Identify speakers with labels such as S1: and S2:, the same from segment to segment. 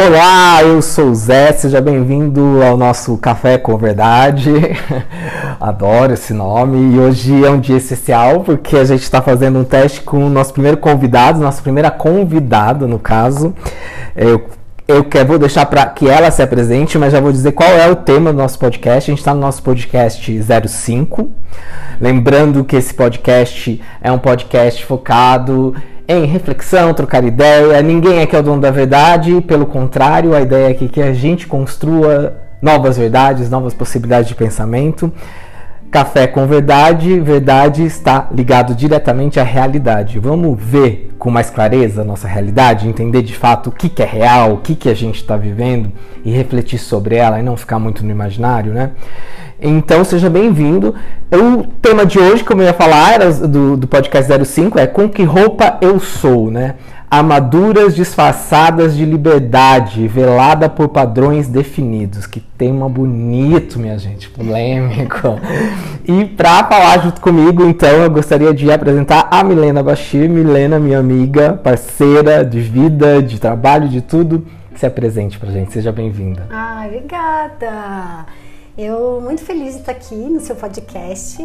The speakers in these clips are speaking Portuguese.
S1: Olá, eu sou o Zé, seja bem-vindo ao nosso Café com Verdade. Adoro esse nome e hoje é um dia especial porque a gente está fazendo um teste com o nosso primeiro convidado, nossa primeira convidada, no caso. Eu, eu quero, vou deixar para que ela se apresente, mas já vou dizer qual é o tema do nosso podcast. A gente está no nosso podcast 05. Lembrando que esse podcast é um podcast focado em reflexão, trocar ideia. Ninguém aqui é o dono da verdade, pelo contrário, a ideia aqui é que a gente construa novas verdades, novas possibilidades de pensamento. Café com verdade, verdade está ligado diretamente à realidade. Vamos ver com mais clareza a nossa realidade, entender de fato o que, que é real, o que, que a gente está vivendo e refletir sobre ela e não ficar muito no imaginário, né? Então seja bem-vindo. O tema de hoje, como eu ia falar, era do, do podcast 05, é Com que roupa eu sou, né? Armaduras disfarçadas de liberdade, velada por padrões definidos. Que tema bonito, minha gente, polêmico. e para falar junto comigo, então, eu gostaria de apresentar a Milena Bashir. Milena, minha amiga, parceira de vida, de trabalho, de tudo. Se apresente pra gente, seja bem-vinda.
S2: Ah, obrigada! Eu muito feliz de estar aqui no seu podcast.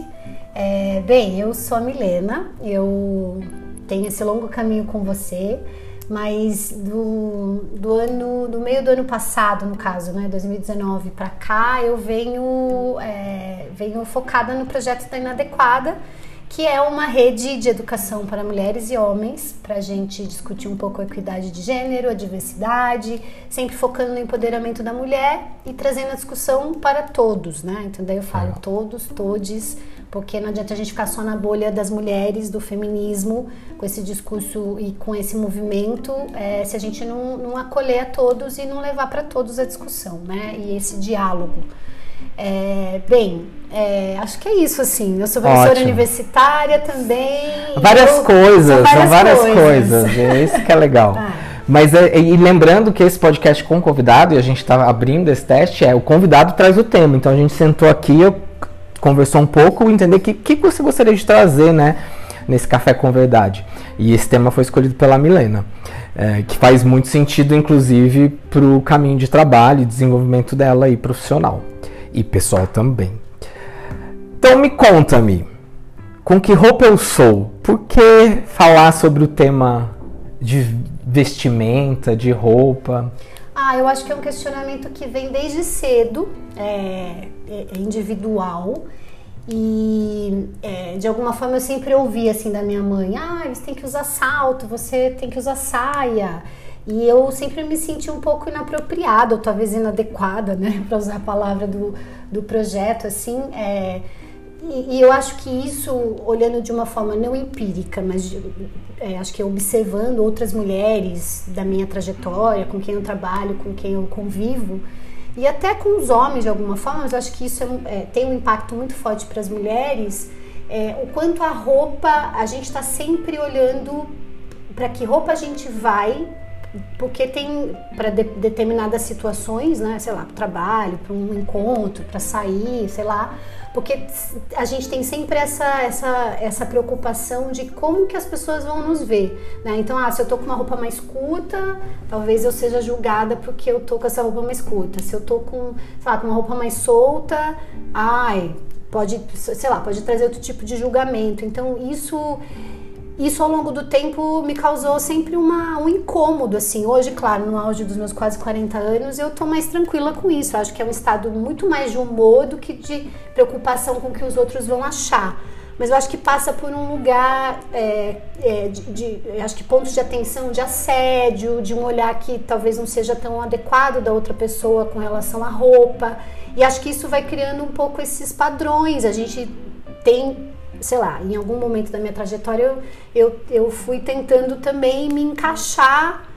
S2: É, bem, eu sou a Milena, eu tenho esse longo caminho com você, mas do, do ano, do meio do ano passado, no caso, né, 2019 para cá, eu venho, é, venho focada no projeto da Inadequada que é uma rede de educação para mulheres e homens, para a gente discutir um pouco a equidade de gênero, a diversidade, sempre focando no empoderamento da mulher e trazendo a discussão para todos, né? Então daí eu falo todos, todes, porque não adianta a gente ficar só na bolha das mulheres, do feminismo, com esse discurso e com esse movimento, é, se a gente não, não acolher a todos e não levar para todos a discussão, né? E esse diálogo. É, bem, é, acho que é isso, assim. Eu sou professora Ótimo. universitária também.
S1: Várias eu, coisas, várias são várias coisas. coisas. É isso que é legal. ah. Mas é, e lembrando que esse podcast com convidado, e a gente está abrindo esse teste, é o convidado traz o tema. Então a gente sentou aqui, eu conversou um pouco, entender o que, que você gostaria de trazer, né? Nesse Café com Verdade. E esse tema foi escolhido pela Milena. É, que faz muito sentido, inclusive, para o caminho de trabalho e desenvolvimento dela aí profissional e pessoal também. Então me conta-me, com que roupa eu sou? Por que falar sobre o tema de vestimenta, de roupa?
S2: Ah, eu acho que é um questionamento que vem desde cedo, é, é, é individual. E é, de alguma forma eu sempre ouvi assim da minha mãe: ah, você tem que usar salto, você tem que usar saia. E eu sempre me senti um pouco inapropriada, ou talvez inadequada, né, para usar a palavra do, do projeto, assim. É, e, e, eu acho que isso, olhando de uma forma não empírica, mas é, acho que observando outras mulheres da minha trajetória, com quem eu trabalho, com quem eu convivo, e até com os homens de alguma forma, mas eu acho que isso é, é, tem um impacto muito forte para as mulheres. É, o quanto a roupa, a gente está sempre olhando para que roupa a gente vai porque tem para de, determinadas situações, né, sei lá, para trabalho, para um encontro, para sair, sei lá, porque a gente tem sempre essa, essa, essa preocupação de como que as pessoas vão nos ver, né? Então, ah, se eu tô com uma roupa mais curta, talvez eu seja julgada porque eu tô com essa roupa mais curta. Se eu tô com, sei lá, com uma roupa mais solta, ai, pode, sei lá, pode trazer outro tipo de julgamento. Então, isso isso ao longo do tempo me causou sempre uma, um incômodo, assim. Hoje, claro, no auge dos meus quase 40 anos, eu tô mais tranquila com isso. Eu acho que é um estado muito mais de humor do que de preocupação com o que os outros vão achar. Mas eu acho que passa por um lugar é, é, de, de acho que pontos de atenção, de assédio, de um olhar que talvez não seja tão adequado da outra pessoa com relação à roupa. E acho que isso vai criando um pouco esses padrões. A gente tem sei lá, em algum momento da minha trajetória eu, eu, eu fui tentando também me encaixar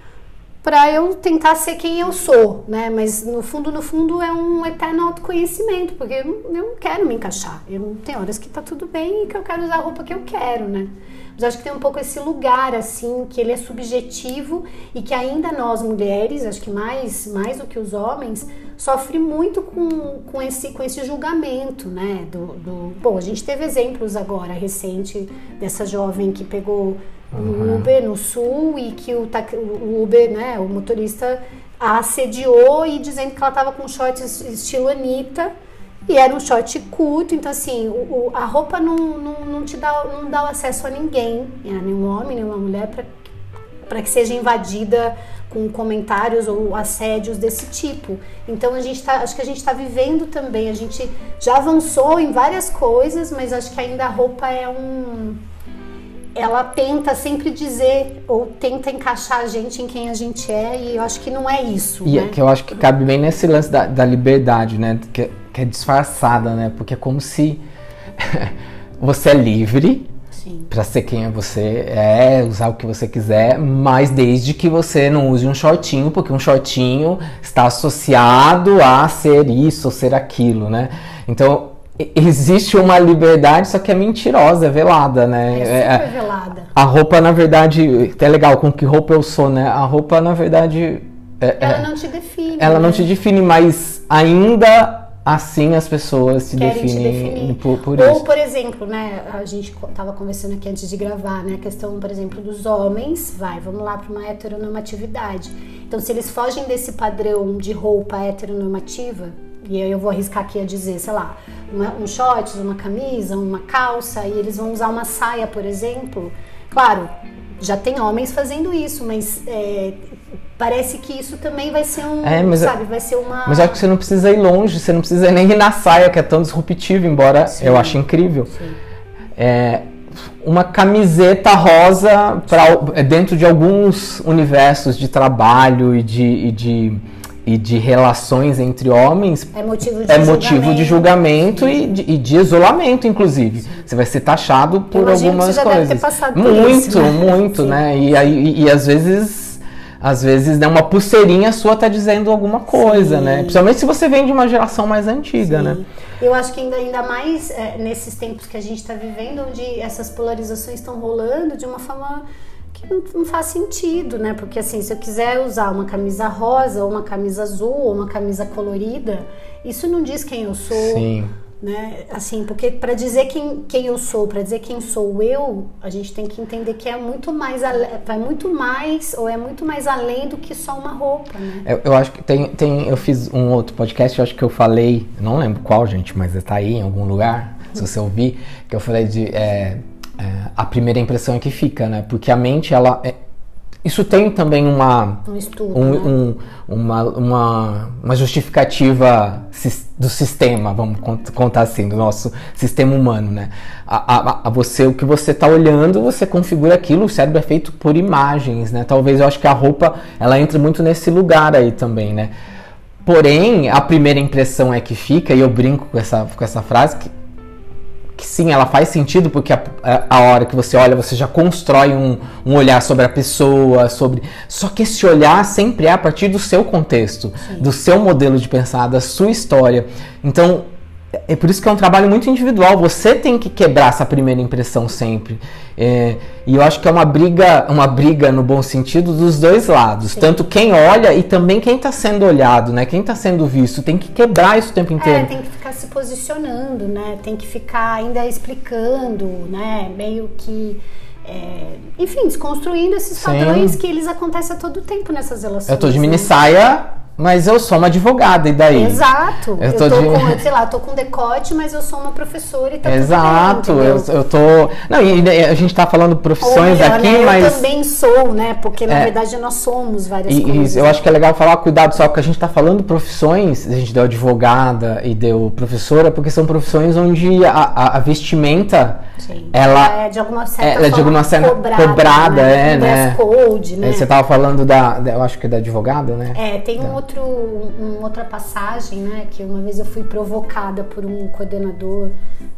S2: para eu tentar ser quem eu sou, né? Mas no fundo, no fundo é um eterno autoconhecimento, porque eu não, quero me encaixar. Eu tem horas que tá tudo bem e que eu quero usar a roupa que eu quero, né? Mas acho que tem um pouco esse lugar assim, que ele é subjetivo e que ainda nós mulheres, acho que mais mais do que os homens, sofre muito com, com, esse, com esse julgamento, né? Do, do, bom, a gente teve exemplos agora recente dessa jovem que pegou uhum. o Uber no sul e que o, o Uber, né, o motorista a assediou e dizendo que ela estava com shorts estilo Anitta e era um short curto, então assim, o, o, a roupa não, não, não, te dá, não dá acesso a ninguém, a nenhum homem, nenhuma mulher, para que seja invadida com comentários ou assédios desse tipo. Então a gente tá, acho que a gente está vivendo também, a gente já avançou em várias coisas, mas acho que ainda a roupa é um ela tenta sempre dizer ou tenta encaixar a gente em quem a gente é e eu acho que não é isso.
S1: E
S2: né?
S1: que eu acho que cabe bem nesse lance da, da liberdade, né? Que, que, é disfarçada, né? Porque é como se você é livre para ser quem é você é, usar o que você quiser, mas desde que você não use um shortinho, porque um shortinho está associado a ser isso ou ser aquilo, né? Então existe uma liberdade, só que é mentirosa, é velada,
S2: né? É, é super é, velada.
S1: A roupa, na verdade, é legal com que roupa eu sou, né? A roupa, na verdade.
S2: É, ela é, não te define.
S1: Ela né? não te define, mas ainda assim as pessoas se definem por, por
S2: Ou,
S1: isso.
S2: por exemplo, né? A gente estava conversando aqui antes de gravar, né? A questão, por exemplo, dos homens, vai, vamos lá para uma heteronormatividade. Então, se eles fogem desse padrão de roupa heteronormativa, e aí eu vou arriscar aqui a dizer, sei lá, uma, um shorts, uma camisa, uma calça, e eles vão usar uma saia, por exemplo. Claro, já tem homens fazendo isso, mas é, parece que isso também vai ser um, é, mas, sabe, vai ser uma...
S1: Mas acho que você não precisa ir longe, você não precisa nem ir na saia, que é tão disruptivo, embora sim, eu ache incrível. É, uma camiseta rosa pra, dentro de alguns universos de trabalho e de, e de e de relações entre homens
S2: é motivo de
S1: é
S2: julgamento,
S1: motivo de julgamento e de, e de, isolamento, inclusive. Sim. Você vai ser taxado por algumas
S2: que
S1: coisas.
S2: Deve ter passado
S1: muito,
S2: isso, né?
S1: muito, Sim. né? E, aí, e, às vezes, às vezes, né, uma pulseirinha sua tá dizendo alguma coisa, Sim. né? Principalmente se você vem de uma geração mais antiga, né?
S2: Eu acho que ainda, ainda mais é, nesses tempos que a gente está vivendo, onde essas polarizações estão rolando de uma forma que não, faz sentido, né? Porque assim, se eu quiser usar uma camisa rosa, ou uma camisa azul, ou uma camisa colorida, isso não diz quem eu sou.
S1: Sim.
S2: Né? Assim, porque para dizer quem, quem eu sou, para dizer quem sou eu, a gente tem que entender que é muito mais é muito mais ou é muito mais além do que só uma roupa, né?
S1: Eu, eu acho que tem, tem eu fiz um outro podcast, eu acho que eu falei, não lembro qual, gente, mas está aí em algum lugar, se você ouvir, que eu falei de é, é, a primeira impressão é que fica, né? Porque a mente, ela. É, isso tem também uma.
S2: Um estudo.
S1: Um,
S2: né?
S1: um, uma, uma, uma justificativa do sistema, vamos contar assim, do nosso sistema humano, né? A, a, a você, o que você está olhando, você configura aquilo, o cérebro é feito por imagens, né? Talvez eu acho que a roupa, ela entra muito nesse lugar aí também, né? Porém, a primeira impressão é que fica, e eu brinco com essa, com essa frase, que que sim, ela faz sentido porque a, a, hora que você olha, você já constrói um, um, olhar sobre a pessoa, sobre. Só que esse olhar sempre é a partir do seu contexto, sim. do seu modelo de pensar, da sua história. Então, é por isso que é um trabalho muito individual. Você tem que quebrar essa primeira impressão sempre. É, e eu acho que é uma briga, uma briga no bom sentido dos dois lados. Sim. Tanto quem olha e também quem está sendo olhado, né? Quem está sendo visto. Tem que quebrar isso o tempo inteiro. É,
S2: tem que ficar se posicionando, né? Tem que ficar ainda explicando, né? Meio que. É, enfim, desconstruindo esses padrões Sim. que eles acontecem a todo tempo nessas relações.
S1: Eu tô de mini né? saia mas eu sou uma advogada, e daí?
S2: Exato. Eu tô, eu tô de... com, sei lá, tô com decote, mas eu sou uma professora e tá
S1: Exato.
S2: Bem,
S1: eu, eu tô. Não, e a gente tá falando profissões
S2: melhor,
S1: aqui,
S2: né?
S1: mas.
S2: Eu também sou, né? Porque na é... verdade nós somos várias e, coisas.
S1: E eu acho que é legal falar, cuidado só, porque a gente tá falando profissões, a gente deu advogada e deu professora, porque são profissões onde a, a, a vestimenta. Sim. Ela
S2: é de alguma certa
S1: ela é de alguma certa cobrada, cobrada
S2: né?
S1: é, né?
S2: Code, né?
S1: Você tava falando da, eu acho que é da advogada, né?
S2: É, tem um outro, uma outra passagem, né? Que uma vez eu fui provocada por um coordenador,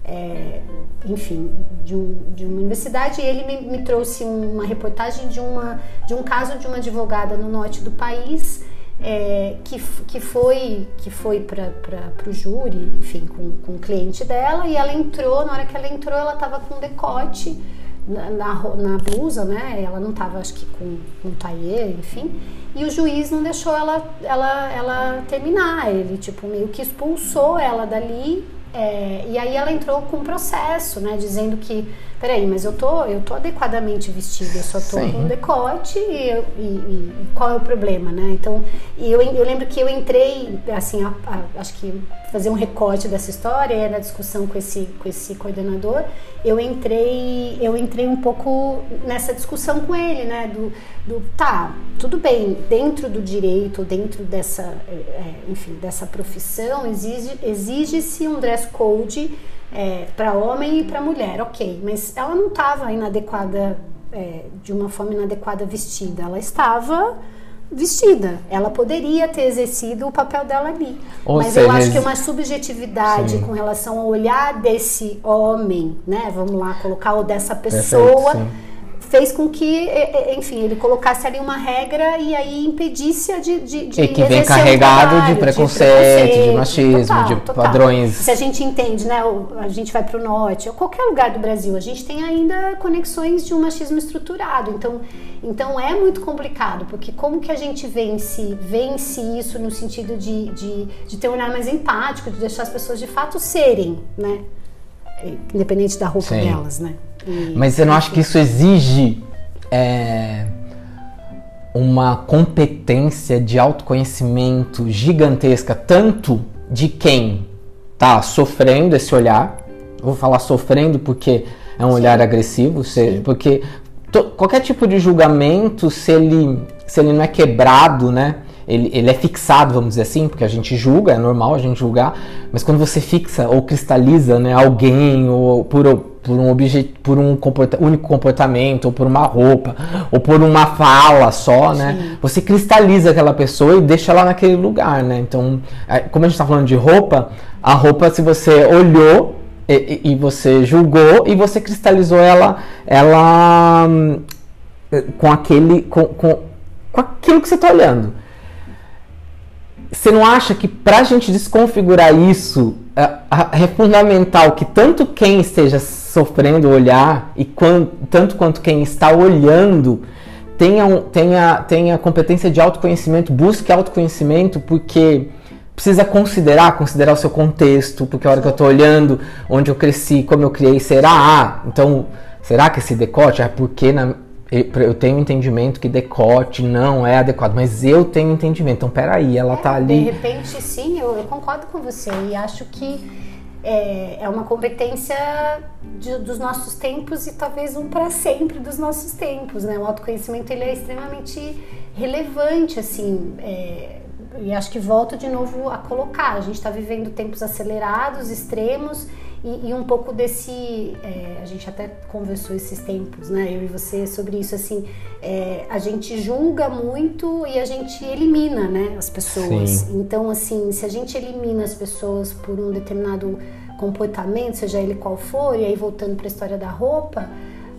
S2: é, enfim, de, um, de, uma universidade e ele me, me trouxe uma reportagem de, uma, de um caso de uma advogada no norte do país é, que, que foi que foi para o júri, enfim, com, com cliente dela e ela entrou, na hora que ela entrou ela estava com decote na, na, blusa, né? Ela não estava, acho que com, com tailleur, enfim. E o juiz não deixou ela, ela, ela terminar. Ele, tipo, meio que expulsou ela dali. É, e aí ela entrou com um processo, né? Dizendo que peraí, mas eu tô, eu tô adequadamente vestida, eu só tô Sim. com um decote e, e, e, qual é o problema, né? Então, eu, eu lembro que eu entrei, assim, a, a, acho que fazer um recorte dessa história, na discussão com esse, com esse coordenador, eu entrei, eu entrei um pouco nessa discussão com ele, né? Do, do tá, tudo bem, dentro do direito, dentro dessa, é, é enfim, dessa profissão, exige, exige-se um dress code é, para homem e para mulher, ok, mas ela não estava inadequada, é, de uma forma inadequada vestida, ela estava vestida. Ela poderia ter exercido o papel dela ali. Ou Mas seja, eu acho que uma subjetividade sim. com relação ao olhar desse homem, né? Vamos lá colocar, ou dessa pessoa. Perfeito, fez com que, enfim, ele colocasse ali uma regra e aí impedisse de, de, de
S1: E que vem carregado trabalho, de, preconceito, de, preconceito, de machismo, total, de total. padrões.
S2: Se a gente entende, né, a gente vai para o norte, ou qualquer lugar do Brasil, a gente tem ainda conexões de um machismo estruturado. Então, então é muito complicado, porque como que a gente vence, vence isso no sentido de, de, de ter um olhar mais empático, de deixar as pessoas de fato serem, né? Independente da roupa Sim. delas, né?
S1: Mas você não acha que isso exige é, uma competência de autoconhecimento gigantesca, tanto de quem está sofrendo esse olhar, vou falar sofrendo porque é um Sim. olhar agressivo, se, porque to, qualquer tipo de julgamento, se ele, se ele não é quebrado, né? Ele, ele, é fixado, vamos dizer assim, porque a gente julga, é normal a gente julgar, mas quando você fixa ou cristaliza né, alguém ou por, por um, objeto, por um comporta único comportamento, ou por uma roupa, ou por uma fala só, né? Sim. Você cristaliza aquela pessoa e deixa ela naquele lugar, né? Então, é, como a gente está falando de roupa, a roupa, se você olhou e, e, você julgou e você cristalizou ela, ela hum, com aquele, com, com, com aquilo que você está olhando. Você não acha que para a gente desconfigurar isso é, é fundamental que tanto quem esteja sofrendo olhar e quando, tanto quanto quem está olhando tenha, tenha, tenha competência de autoconhecimento, busque autoconhecimento, porque precisa considerar, considerar o seu contexto, porque a hora que eu estou olhando onde eu cresci, como eu criei, será, ah, então, será que esse decote é porque na, eu tenho entendimento que decote não é adequado, mas eu tenho entendimento, então peraí, ela é, tá ali...
S2: De repente, sim, eu, eu concordo com você e acho que é, é uma competência de, dos nossos tempos e talvez um para sempre dos nossos tempos, né? O autoconhecimento ele é extremamente relevante, assim, é, e acho que volto de novo a colocar. A gente está vivendo tempos acelerados, extremos e, e um pouco desse. É, a gente até conversou esses tempos, né? Eu e você sobre isso. Assim, é, a gente julga muito e a gente elimina, né? As pessoas. Sim. Então, assim, se a gente elimina as pessoas por um determinado comportamento, seja ele qual for, e aí voltando para a história da roupa,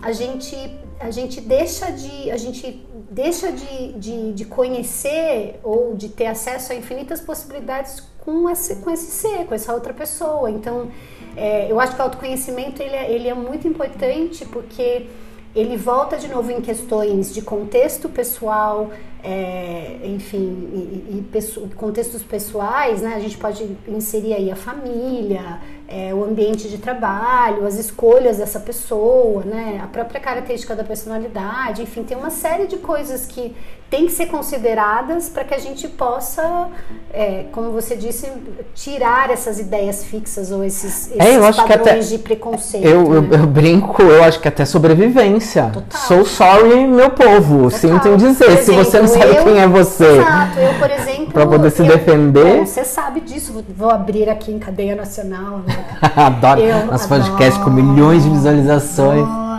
S2: a gente a gente deixa de a gente deixa de, de, de, conhecer ou de ter acesso a infinitas possibilidades com esse, com esse ser, com essa outra pessoa. Então, é, eu acho que o autoconhecimento ele é, ele é muito importante porque ele volta de novo em questões de contexto pessoal, é, enfim, e, e, contextos pessoais, né? A gente pode inserir aí a família, é, o ambiente de trabalho, as escolhas dessa pessoa, né? A própria característica da personalidade, enfim, tem uma série de coisas que tem que ser consideradas para que a gente possa, é, como você disse, tirar essas ideias fixas ou esses,
S1: esses é, padrões
S2: até, de preconceito.
S1: Eu, né? eu, eu, brinco, eu acho que até sobrevivência. Total. Sou sorry, meu povo, Total. sinto em dizer. Exemplo, Se você não sabe eu, quem é você.
S2: Exato, eu, por exemplo.
S1: para poder se eu, defender.
S2: Bom, você sabe disso, vou abrir aqui em cadeia nacional. Né?
S1: adoro. Nosso podcast com milhões de visualizações. Adoro.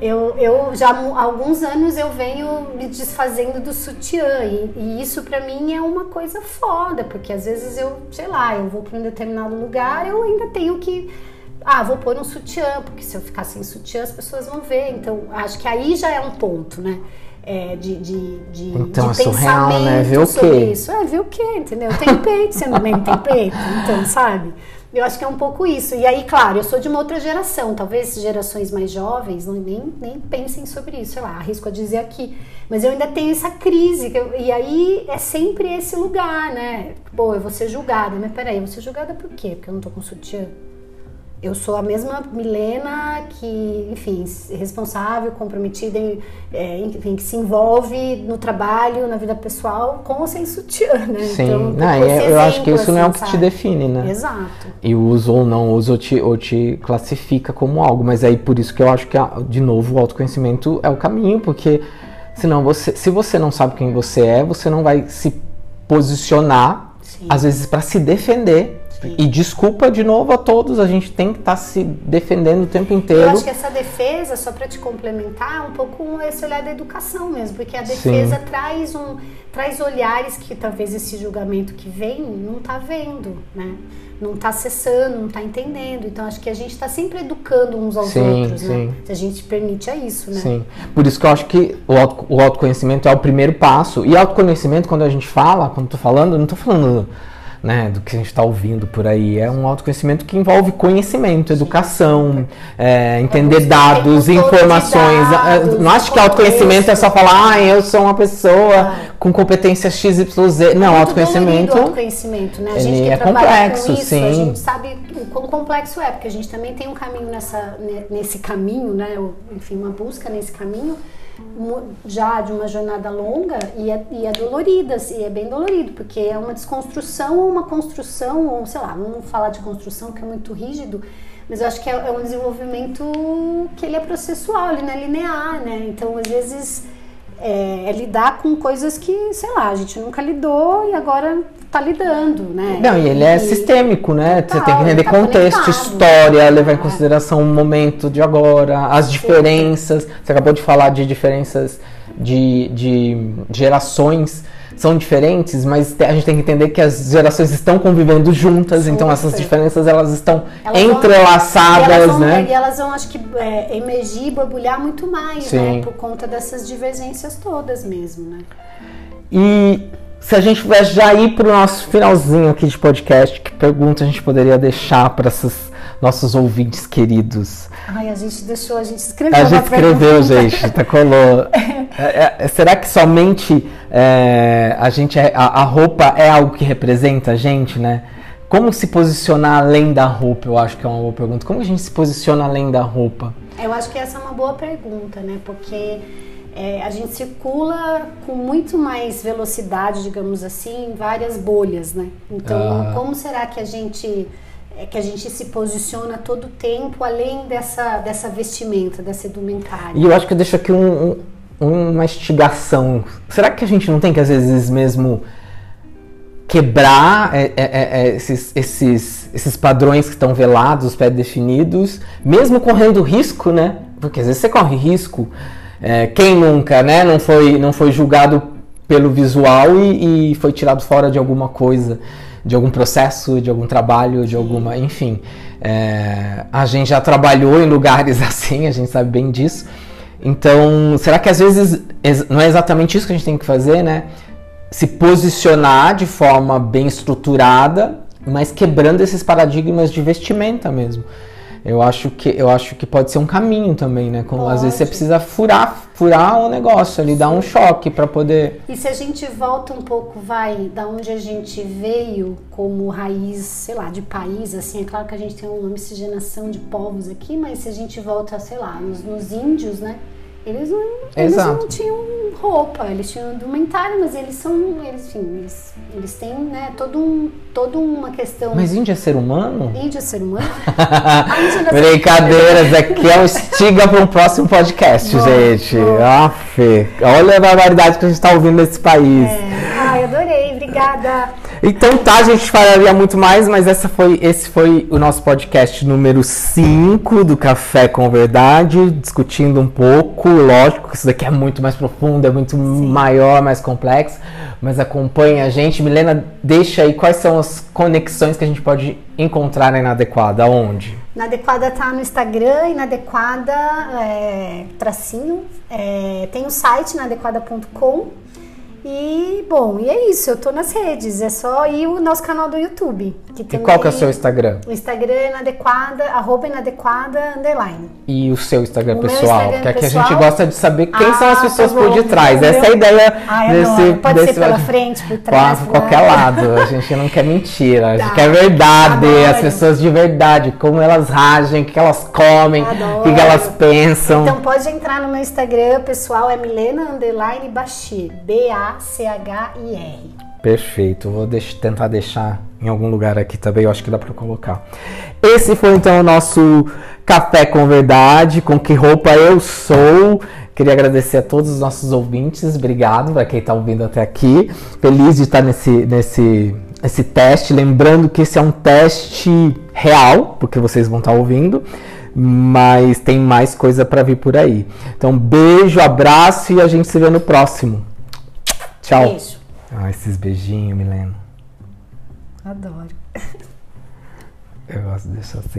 S2: Eu, eu já há alguns anos eu venho me desfazendo do sutiã e, e isso para mim é uma coisa foda, porque às vezes eu, sei lá, eu vou para um determinado lugar, eu ainda tenho que ah, vou pôr um sutiã, porque se eu ficar sem sutiã as pessoas vão ver. Então, acho que aí já é um ponto, né? É, de, de, de,
S1: então,
S2: de é
S1: surreal, né? Ver o quê?
S2: Isso. É, ver o quê, entendeu? Tem peito, você também tem peito, então, sabe? Eu acho que é um pouco isso. E aí, claro, eu sou de uma outra geração. Talvez gerações mais jovens não, nem, nem pensem sobre isso. Sei lá, arrisco a dizer aqui. Mas eu ainda tenho essa crise. Eu, e aí é sempre esse lugar, né? Pô, eu vou ser julgada. Mas peraí, eu vou ser julgada por quê? Porque eu não tô com sutiã? Eu sou a mesma Milena que, enfim, responsável, comprometida, é, enfim, que se envolve no trabalho, na vida pessoal, com ou sem sutiã, né?
S1: Sim, então, não, eu, exemplo, eu acho que isso assim, não é o que sabe? te define, né?
S2: Exato.
S1: E uso ou não uso ou te, ou te classifica como algo, mas aí por isso que eu acho que, de novo, o autoconhecimento é o caminho, porque senão você, se você não sabe quem você é, você não vai se posicionar, Sim. às vezes, para se defender e desculpa de novo a todos, a gente tem que estar tá se defendendo o tempo inteiro. Eu
S2: acho que essa defesa, só para te complementar, é um pouco esse olhar da educação mesmo, porque a defesa traz um traz olhares que talvez esse julgamento que vem não está vendo, né? Não está acessando, não está entendendo. Então acho que a gente está sempre educando uns aos sim, outros, né? sim. né? Se a gente permite a isso, né?
S1: Sim. Por isso que eu acho que o, auto, o autoconhecimento é o primeiro passo. E autoconhecimento, quando a gente fala, quando estou falando, não estou falando né, do que a gente está ouvindo por aí. É um autoconhecimento que envolve conhecimento, educação, é, entender dados, informações. Dados, não acho que autoconhecimento é só falar, ah, eu sou uma pessoa ah. com competência XYZ. Não, é autoconhecimento.
S2: autoconhecimento, né? A gente
S1: ele é complexo, isso, sim.
S2: A gente sabe o quão complexo é, porque a gente também tem um caminho nessa, nesse caminho, né? Enfim, uma busca nesse caminho já de uma jornada longa e é, e é dolorida, e é bem dolorido, porque é uma desconstrução ou uma construção, ou sei lá, vamos falar de construção que é muito rígido, mas eu acho que é, é um desenvolvimento que ele é processual, ele não é linear, né? Então, às vezes, é, é, lidar com coisas que, sei lá, a gente nunca lidou e agora está lidando, né?
S1: Não, e ele é sistêmico, né? Total, Você tem que entender tá contexto, história, levar em consideração o momento de agora, as diferenças. Você acabou de falar de diferenças de, de gerações são diferentes, mas a gente tem que entender que as gerações estão convivendo juntas, então essas diferenças elas estão elas entrelaçadas, vão, e vão, né?
S2: E elas vão, acho que, é, emergir, borbulhar muito mais, né? Sim. né? Por conta dessas divergências todas mesmo, né?
S1: E se a gente tivesse já ir para o nosso finalzinho aqui de podcast, que pergunta a gente poderia deixar para esses nossos ouvintes queridos?
S2: Ai, a gente deixou, a gente escreveu.
S1: A gente escreveu, gente, tá colou. É, é, será que somente é, a gente é, a, a, roupa é algo que representa a gente, né? Como se posicionar além da roupa? Eu acho que é uma boa pergunta. Como a gente se posiciona além da roupa?
S2: Eu acho que essa é uma boa pergunta, né? Porque é, a gente circula com muito mais velocidade, digamos assim, em várias bolhas, né? Então, ah. como será que a gente é que a gente se posiciona todo o tempo além dessa, dessa vestimenta, dessa indumentária.
S1: E eu acho que eu deixo aqui um, um, uma instigação. Será que a gente não tem que, às vezes, mesmo quebrar é, é, é, é esses, esses, esses padrões que estão velados, pré-definidos, mesmo correndo risco, né? Porque às vezes você corre risco. É, quem nunca, né? Não foi, não foi julgado pelo visual e, e foi tirado fora de alguma coisa de algum processo, de algum trabalho, de alguma. Enfim. É, a gente já trabalhou em lugares assim, a gente sabe bem disso. Então, será que às vezes não é exatamente isso que a gente tem que fazer, né? Se posicionar de forma bem estruturada, mas quebrando esses paradigmas de vestimenta mesmo. Eu acho que eu acho que pode ser um caminho também, né? Como às vezes você precisa furar, furar o um negócio ali, dar um choque para poder.
S2: E se a gente volta um pouco, vai da onde a gente veio como raiz, sei lá, de país, assim, é claro que a gente tem uma miscigenação de povos aqui, mas se a gente volta, sei lá, nos, nos índios, né? Eles não, eles não tinham roupa, eles tinham indumentário, mas eles são, eles, enfim, eles, eles têm, né, todo um, toda uma questão.
S1: Mas índio é ser humano?
S2: Índio é ser humano?
S1: Brincadeiras, aqui é um estiga para um próximo podcast, bom, gente. Bom. Aff, olha a barbaridade que a gente está ouvindo nesse país.
S2: É. Ai, adorei, obrigada.
S1: Então tá, a gente falaria muito mais, mas essa foi, esse foi o nosso podcast número 5 do Café com Verdade, discutindo um pouco, lógico que isso daqui é muito mais profundo, é muito Sim. maior, mais complexo, mas acompanhe a gente. Milena, deixa aí quais são as conexões que a gente pode encontrar na Inadequada, onde?
S2: Na Adequada tá no Instagram e na Adequada é, tracinho, é, tem o site na adequada.com E, bom, e é isso. Eu tô nas redes. É só ir o nosso canal do YouTube.
S1: Que e qual que é o seu Instagram?
S2: O Instagram é inadequada, arroba inadequada, underline.
S1: E o seu Instagram o pessoal? Instagram que aqui pessoal? a gente gosta de saber quem ah, são as pessoas tá por detrás. Essa é a ideia
S2: ah, desse, Pode desse ser pela frente, por trás.
S1: Por qualquer lado. A gente não quer mentira. A gente tá. quer verdade. Adoro. As pessoas de verdade. Como elas ragem, o que elas comem, o que elas pensam.
S2: Então pode entrar no meu Instagram, pessoal. É Milena Underline Bachir. B-A-C-H-I-R.
S1: Perfeito. Vou deixar, tentar deixar em algum lugar aqui também, eu acho que dá para colocar. Esse foi então o nosso Café com Verdade, com que roupa eu sou. Queria agradecer a todos os nossos ouvintes, obrigado para quem está ouvindo até aqui. Feliz de estar nesse, nesse esse teste, lembrando que esse é um teste real, porque vocês vão estar ouvindo, mas tem mais coisa para vir por aí. Então, beijo, abraço e a gente se vê no próximo. Tchau. Beijo. Ah, esses beijinhos, Milena.
S2: Adoro.
S1: Eu gosto de deixar assim.